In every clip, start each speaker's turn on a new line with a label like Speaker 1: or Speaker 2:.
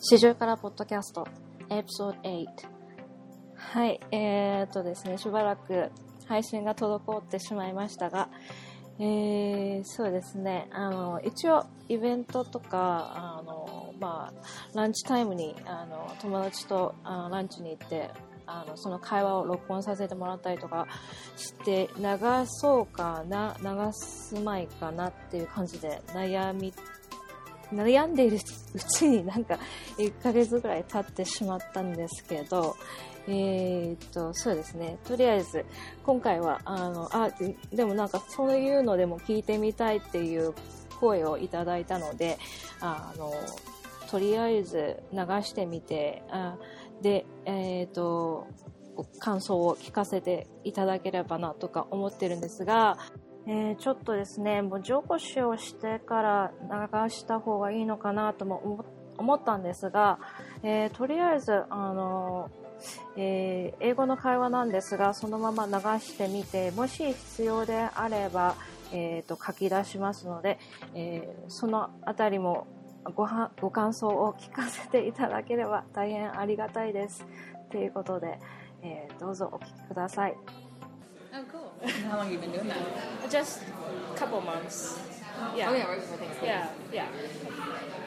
Speaker 1: 四十からポッドキャスト、エピソード8。はい、えー、っとですね、しばらく配信が滞ってしまいましたが、えー、そうですね、あの、一応イベントとか、あの、まあ、ランチタイムに、あの、友達とあランチに行って、あの、その会話を録音させてもらったりとかして、流そうかな、流すまいかなっていう感じで悩み悩んでいるうちになんか1ヶ月ぐらい経ってしまったんですけど、えー、っと、そうですね。とりあえず、今回は、あの、あ、でもなんかそういうのでも聞いてみたいっていう声をいただいたので、あの、とりあえず流してみて、あで、えー、っと、感想を聞かせていただければなとか思ってるんですが、えーちょっとですね、もう上司しをしてから流した方がいいのかなとも思ったんですが、えーとりあえず、あのえー英語の会話なんですが、そのまま流してみて、もし必要であれば、えーと書き出しますので、えーそのあたりもごはご感想を聞かせていただければ大変ありがたいです。ということで、えーどうぞお聞きください。
Speaker 2: How long have you been doing that?
Speaker 1: Just a couple months. Yeah.
Speaker 2: Oh, yeah, right before Thanksgiving.
Speaker 1: Yeah, yeah.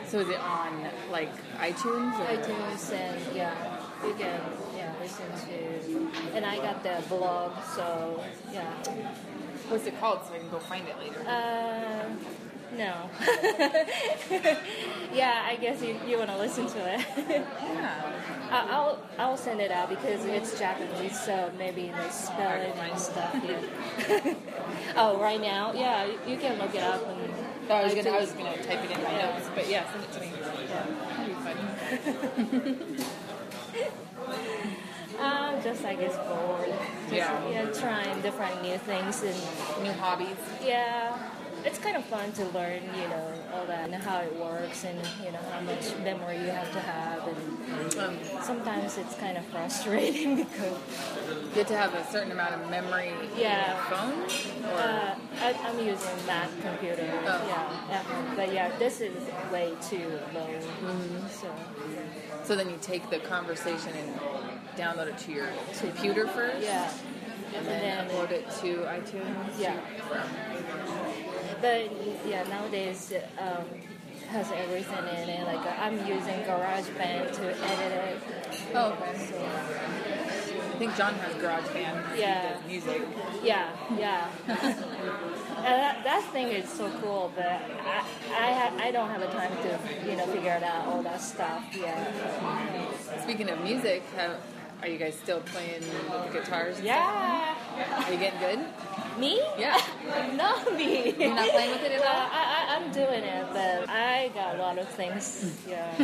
Speaker 2: So is it on, like, iTunes? Or?
Speaker 1: iTunes and yeah, you can yeah listen to. And I got the blog, so yeah.
Speaker 2: What's it called so I can go find it later?
Speaker 1: Uh, no. yeah, I guess you, you want to listen to it.
Speaker 2: yeah.
Speaker 1: I- I'll I'll send it out because it's Japanese, so maybe the spelling and stuff. Yeah. oh, right now, yeah, you- you can look it up and.
Speaker 2: Oh, I was gonna, I was gonna type it in my notes, but yeah, send it to me.
Speaker 1: Yeah.
Speaker 2: That'd be fun.
Speaker 1: Uh, just I guess bored. Just,
Speaker 2: Yeah.
Speaker 1: yeah, trying different new things and
Speaker 2: New hobbies.
Speaker 1: yeah, it's kind of fun to learn, you know, all that and how it works and you know how much memory you have to have and
Speaker 2: Um,
Speaker 1: sometimes it's kind of frustrating because
Speaker 2: you have to have a certain amount of memory
Speaker 1: Yeah.
Speaker 2: in your phone? Or,
Speaker 1: uh, I, I'm using Mac computer,
Speaker 2: Oh.
Speaker 1: yeah, home. but yeah, this is way too low.
Speaker 2: Mm-hmm.
Speaker 1: So
Speaker 2: so then you take the conversation and download it to your computer first?
Speaker 1: yeah,
Speaker 2: And then upload it to iTunes?
Speaker 1: yeah. But yeah, nowadays um, has everything in it. Like I'm using GarageBand to edit it.
Speaker 2: Oh, okay.
Speaker 1: So
Speaker 2: I think John has GarageBand. He
Speaker 1: Yeah.
Speaker 2: does music.
Speaker 1: yeah, yeah. and that, that thing is so cool, but I I, ha- I don't have the time to you know figure out all that stuff yet.
Speaker 2: Speaking of music, have, are you guys still playing with the guitars?
Speaker 1: Yeah?
Speaker 2: Are you getting good?
Speaker 1: Me?
Speaker 2: Yeah.
Speaker 1: Not me.
Speaker 2: You're not playing with it at all?
Speaker 1: I, I, I'm doing it, but I got a lot of things. Yeah.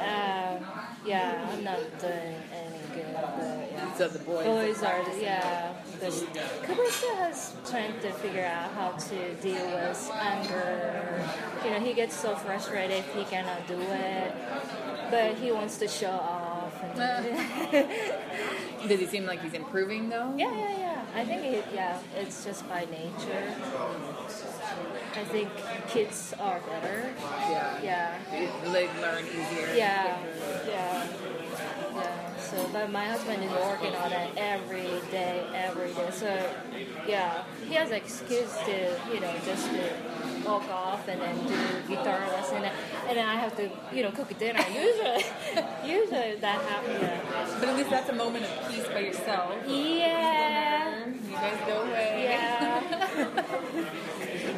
Speaker 1: uh, yeah, I'm not doing any good. But yeah.
Speaker 2: So the boys.
Speaker 1: Boys are, yeah. Kubrick has trying to figure out how to deal with anger. You know, he gets so frustrated if he cannot do it, but he wants to show off. And
Speaker 2: Does he seem like he's improving though?
Speaker 1: Yeah, yeah, yeah. I think it, yeah, it's just by nature. I think kids are better.
Speaker 2: Yeah.
Speaker 1: Yeah.
Speaker 2: They learn easier.
Speaker 1: Yeah, yeah, yeah. So, but my husband is working on it every day, every day. So, yeah, he has excuse to, you know, just to walk off and then do guitar lesson, and then I have to, you know, cook dinner. Usually, usually that happens. Yeah.
Speaker 2: But at least that's a moment of peace by yourself.
Speaker 1: yeah.
Speaker 2: You guys go away.
Speaker 1: Yeah.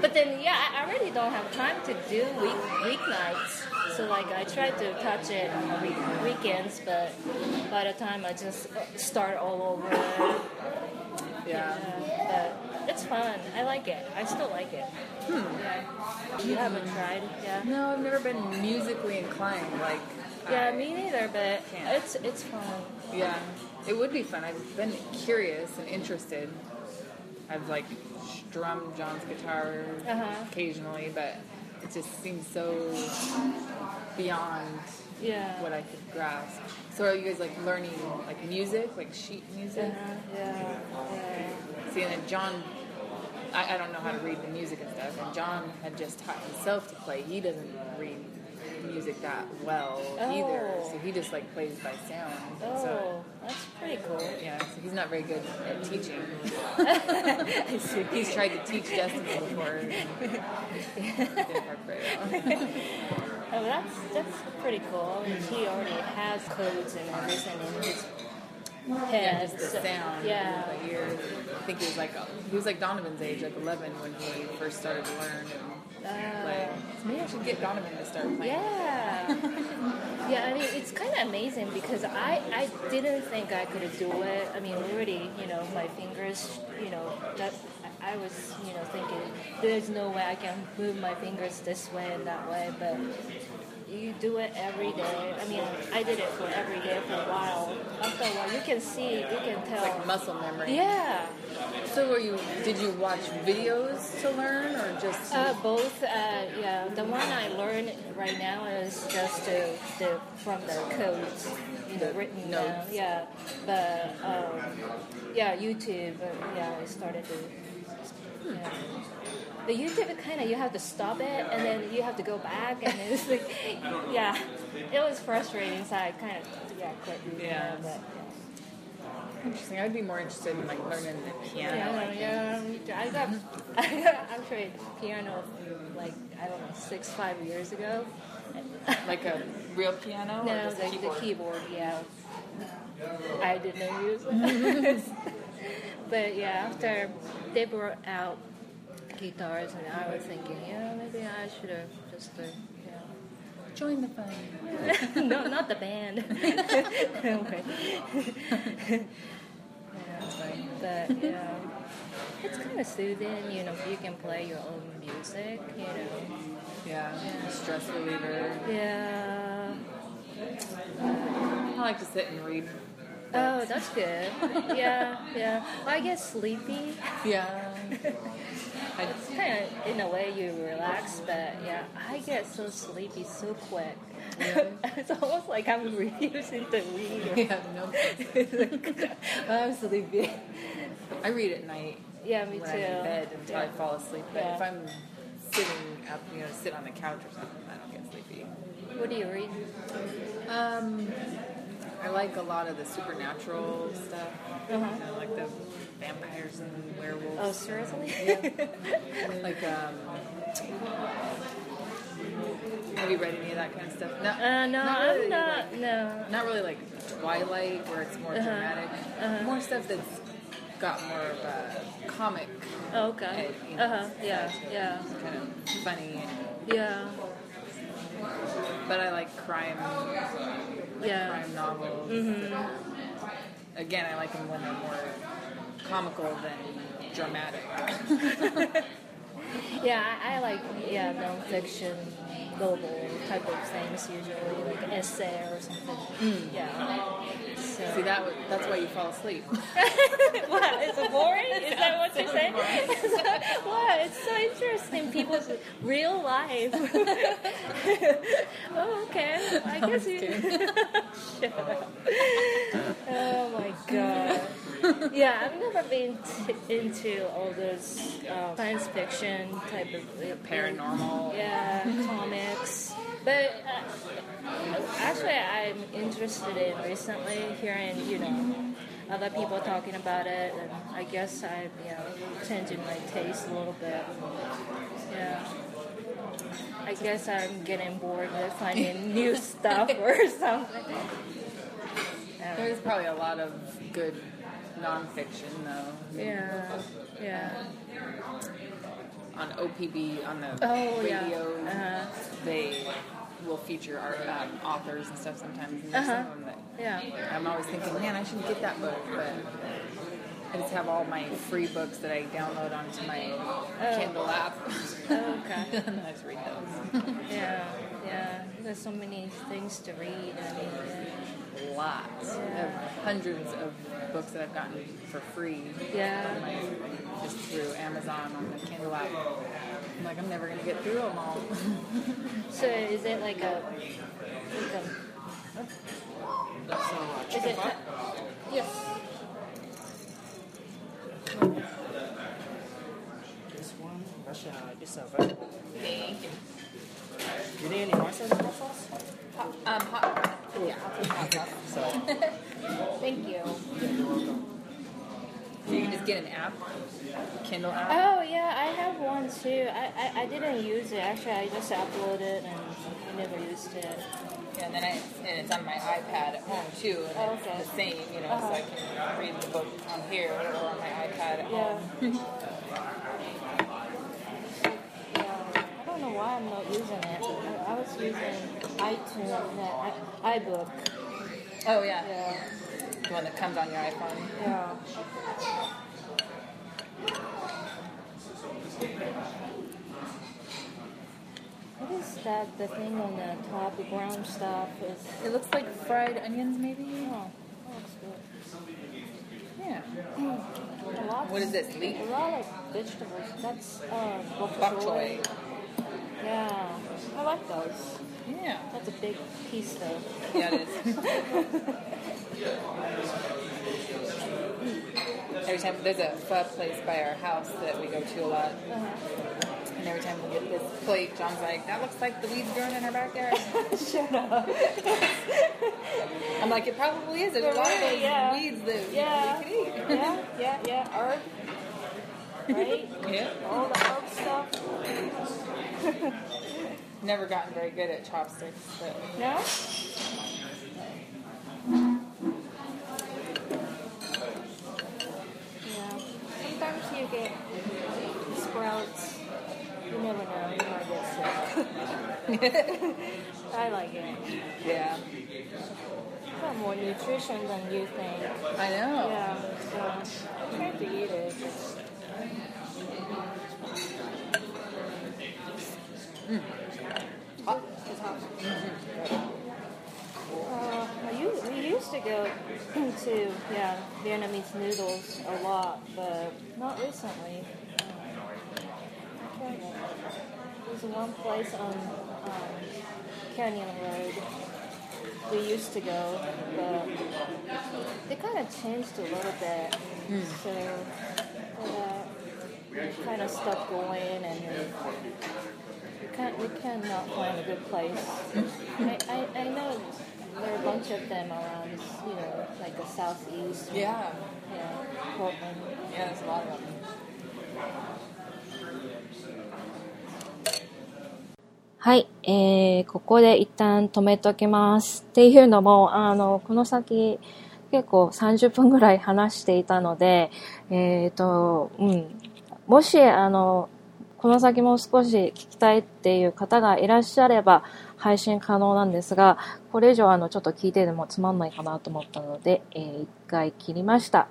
Speaker 1: but then, yeah, I really don't have time to do week weeknights. So like I try to touch it on week, weekends, but by the time I just start all over.
Speaker 2: Yeah.
Speaker 1: But it's fun. I like it. I still like it. Yeah. You haven't tried? Yeah.
Speaker 2: No, I've never been musically inclined. Like.
Speaker 1: Yeah,
Speaker 2: I-
Speaker 1: me neither. But
Speaker 2: Can't.
Speaker 1: it's it's fun.
Speaker 2: Yeah, it would be fun. I've been curious and interested. I've like strummed John's guitar
Speaker 1: Uh-huh.
Speaker 2: occasionally, but it just seems so beyond
Speaker 1: Yeah.
Speaker 2: what I could grasp. So are you guys like learning like music, like sheet music?
Speaker 1: Uh-huh. Yeah. Yeah.
Speaker 2: See, and then John, I, I don't know how to read the music and stuff, and John had just taught himself to play. He doesn't read music that well either.
Speaker 1: Oh.
Speaker 2: So he just like plays by sound.
Speaker 1: Oh,
Speaker 2: So
Speaker 1: that's pretty cool.
Speaker 2: yeah, so he's not very good at teaching. He's tried to teach Destiny before. and it didn't work very well.
Speaker 1: Oh, that's that's pretty cool. He already has codes and everything in his
Speaker 2: Yeah,
Speaker 1: head.
Speaker 2: just the
Speaker 1: so-
Speaker 2: sound.
Speaker 1: Yeah.
Speaker 2: Like ears. I think he was like he was like Donovan's age, like 11 when he first started to learn and play. So maybe I should get Donovan to start playing.
Speaker 1: Yeah. yeah, I mean, it's kind of amazing because I, I didn't think I could do it. I mean, already, you know, my fingers, you know, that I was, you know, thinking there's no way I can move my fingers this way and that way, but you do it every day. I mean, I did it for every day for a while. After a while, you can see, you can
Speaker 2: It's
Speaker 1: tell.
Speaker 2: like muscle memory.
Speaker 1: yeah.
Speaker 2: So were you? Did you watch videos to learn, or just?
Speaker 1: Uh, both, uh, yeah. The one I learned right now is just the, the from the codes, you know,
Speaker 2: The
Speaker 1: written
Speaker 2: notes.
Speaker 1: down. Yeah, but um, yeah, YouTube. Uh, yeah, I started to. Yeah. The YouTube it kind of you have to stop it and then you have to go back and it's like, yeah, it was frustrating. So I kind of yeah quit.
Speaker 2: Yeah.
Speaker 1: it, But,
Speaker 2: Interesting. I'd be more interested in like learning the piano.
Speaker 1: yeah.
Speaker 2: I
Speaker 1: Yeah,
Speaker 2: think.
Speaker 1: I got I got actually piano like I don't know six five years ago.
Speaker 2: Like a real piano or
Speaker 1: No,
Speaker 2: just
Speaker 1: the,
Speaker 2: a keyboard?
Speaker 1: the keyboard, yeah. I didn't use it. but yeah, after they brought out guitars, and I was thinking, yeah, maybe I should have just, uh,
Speaker 2: Join the
Speaker 1: band. no, not the band. Anyway. yeah, but yeah, it's kind of soothing, you know, you can play your own music, you know.
Speaker 2: Yeah. Stress reliever.
Speaker 1: Yeah.
Speaker 2: I like to sit and read.
Speaker 1: Oh, that's good. Yeah, yeah. I get sleepy.
Speaker 2: Yeah. I,
Speaker 1: It's kind of, in a way, you relax, but yeah, I get so sleepy so quick. it's almost like I'm refusing to read.
Speaker 2: yeah, no.
Speaker 1: I'm sleepy.
Speaker 2: I read at night
Speaker 1: Yeah, me
Speaker 2: when
Speaker 1: too.
Speaker 2: I'm in bed until I fall asleep. But
Speaker 1: Yeah.
Speaker 2: if I'm sitting up, you know, sit on the couch or something, I don't get sleepy.
Speaker 1: What do you read?
Speaker 2: Um, I like a lot of the supernatural stuff.
Speaker 1: Uh-huh.
Speaker 2: You know, like the vampires and werewolves.
Speaker 1: Oh, seriously? Yeah.
Speaker 2: Like, um, have you read any of that kind of stuff? No,
Speaker 1: Uh, no,
Speaker 2: not
Speaker 1: I'm not.
Speaker 2: like-
Speaker 1: no.
Speaker 2: not really like Twilight, where it's more
Speaker 1: Uh-huh.
Speaker 2: dramatic.
Speaker 1: Uh-huh.
Speaker 2: More stuff that's got more of a comic,
Speaker 1: Oh, okay.
Speaker 2: Ed, you know,
Speaker 1: Uh huh. Yeah. Yeah.
Speaker 2: kind of funny.
Speaker 1: Yeah.
Speaker 2: But I like crime,
Speaker 1: Yeah.
Speaker 2: crime novels.
Speaker 1: Mhm.
Speaker 2: Again, I like them when they're more comical than dramatic.
Speaker 1: Yeah, I, I like yeah nonfiction, novel type of things usually, like an essay or something. Mm. Yeah. So.
Speaker 2: See that? That's why you fall asleep.
Speaker 1: what? Is it boring? Is that what you're saying? what? It's so interesting. People's real life. oh, okay. I
Speaker 2: No,
Speaker 1: guess you. Oh my god. Yeah, I've never been t- into all those uh, science fiction type of uh,
Speaker 2: Paranormal.
Speaker 1: yeah, comics. But uh, actually, I'm interested in recently hearing, you know, other people talking about it, and I guess I'm, you know, changing my taste a little bit. Yeah. I guess I'm getting bored with finding new stuff or something.
Speaker 2: There's probably a lot of good nonfiction though.
Speaker 1: Yeah, yeah.
Speaker 2: On OPB on the
Speaker 1: Oh, yeah.
Speaker 2: radio,
Speaker 1: Uh-huh.
Speaker 2: they will feature art, um, authors and stuff sometimes. And
Speaker 1: Uh-huh.
Speaker 2: some that
Speaker 1: Yeah.
Speaker 2: I'm always thinking, man, I should get that book, but I just have all my free books that I download onto my Kindle app.
Speaker 1: Okay.
Speaker 2: just read those.
Speaker 1: Yeah, yeah. There's so many things to read. I mean,
Speaker 2: Lots. I have hundreds of books that I've gotten for free.
Speaker 1: Yeah.
Speaker 2: my- just through Amazon on the Kindle app. I'm like, I'm never gonna get through them all.
Speaker 1: so is it like a, like a is it? Yes.
Speaker 3: One, Russia, this is a very. You need any more sauce?
Speaker 2: Um, hot. Yeah, hot sauce.
Speaker 1: Thank you.
Speaker 2: You can just get an app, Kindle app.
Speaker 1: Oh yeah, I have one too. I, I, I didn't use it. Actually, I just uploaded it and I never used it.
Speaker 2: Yeah, and then I and it's on my iPad at home too, and
Speaker 1: Oh,
Speaker 2: it's
Speaker 1: okay.
Speaker 2: the same, you know, so I can read the book on here or on my iPad at
Speaker 1: Yeah.
Speaker 2: home.
Speaker 1: yeah. I don't know why I'm not using it. I, I was using iTunes, no, I, iBook.
Speaker 2: Oh yeah.
Speaker 1: Yeah.
Speaker 2: the one that comes on your iPhone.
Speaker 1: Yeah. What is that? The thing on the top, the brown stuff is.
Speaker 2: It looks like fried onions, maybe.
Speaker 1: Oh, that looks good.
Speaker 2: Yeah.
Speaker 1: Lot.
Speaker 2: What is this? Leek?
Speaker 1: A lot like vegetables. That's uh, bok
Speaker 2: Bok
Speaker 1: choy. Yeah, I like those.
Speaker 2: Yeah.
Speaker 1: That's a big piece though.
Speaker 2: Yeah, it is. every time there's a pho place by our house that we go to a lot,
Speaker 1: Uh-huh.
Speaker 2: and every time we get this plate, John's like, "That looks like the weeds growing in our backyard."
Speaker 1: Shut up.
Speaker 2: I'm like, "It probably is. There's a lot of those
Speaker 1: Yeah.
Speaker 2: weeds that
Speaker 1: Yeah.
Speaker 2: we can eat."
Speaker 1: yeah, yeah, yeah. Herb. Right?
Speaker 2: yeah.
Speaker 1: All the herb stuff.
Speaker 2: Never gotten very good at chopsticks, but
Speaker 1: No? Yeah. Sometimes you get sprouts. You never know. You might get sick. I like it.
Speaker 2: yeah,
Speaker 1: It's got more nutrition than you think.
Speaker 2: I know.
Speaker 1: Yeah, so I try to eat it. Just,
Speaker 2: Hot.
Speaker 1: it's hot. Uh, I we used to go to yeah Vietnamese noodles a lot, but not recently. Okay. There's one place on um, Canyon Road we used to go, but they kind of changed a little bit. So uh, we kind of stopped going, and we can't we cannot find a good place. I, I, I know there are a bunch of them around, you know, like the southeast.
Speaker 2: Yeah,
Speaker 1: Yeah, Portland.
Speaker 2: yeah. There's a lot of them.
Speaker 1: はい、えー、ここで一旦止めときます。っていうのも、あの、この先、結構30分ぐらい話していたので、えっ、と、うん。もし、あの、この先も少し聞きたいっていう方がいらっしゃれば、配信可能なんですが、これ以上あの、ちょっと聞いてでもつまんないかなと思ったので、えー一回切りました。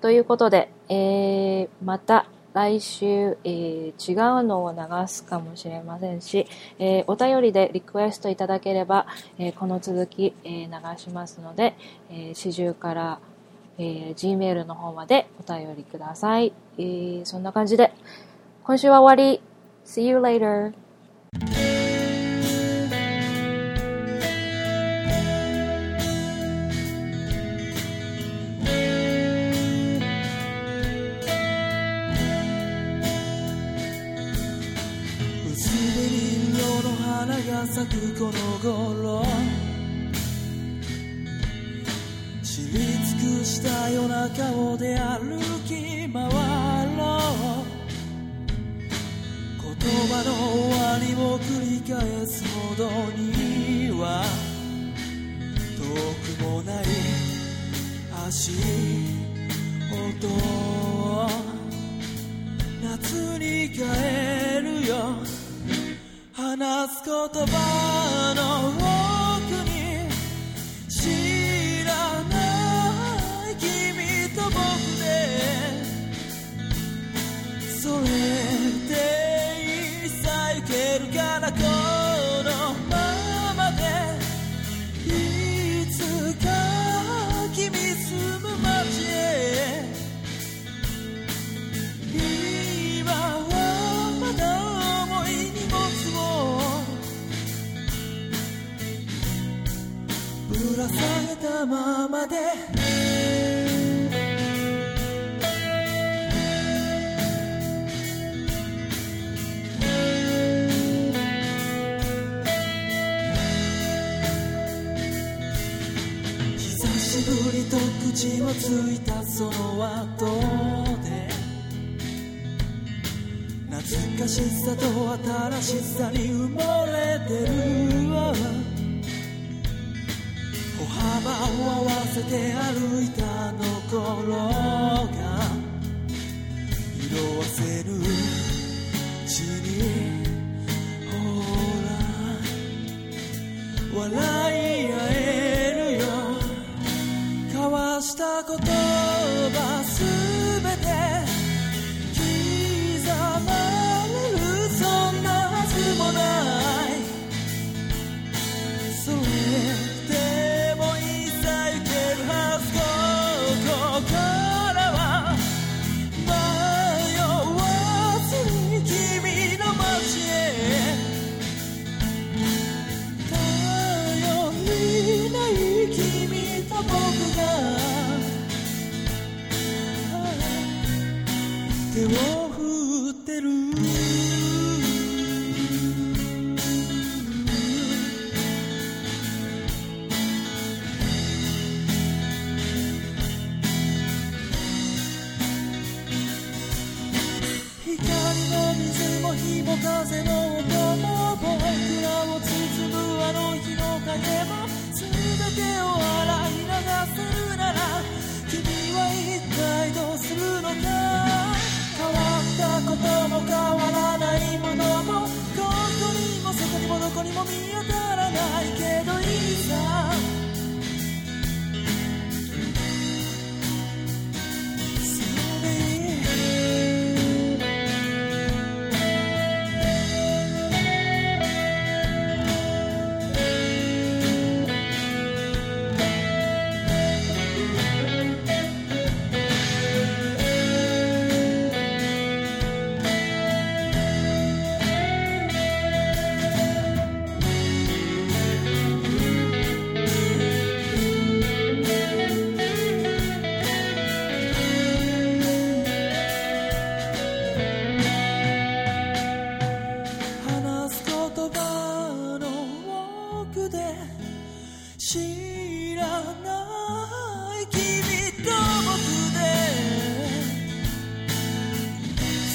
Speaker 1: ということで、えー、また来週、えー違うのを流すかもしれませんし、えーお便りでリクエストいただければ、えーこの続き、え流しますので、えー始終から、え Gmail の方までお便りください。えそんな感じで、今週は終わり。See you later!
Speaker 3: 知り尽くした夜中を出歩き回ろ葉の終わりを繰り返すほどには遠くもない足音夏に帰るよ。話す言葉されたままで。久しぶりと口をついたその後で。懐かしさと新しさに埋もれてるわ。を合わせて歩いたの頃が色あせるうちにほら笑い変わらない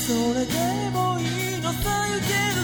Speaker 3: それでもいいのさ行ける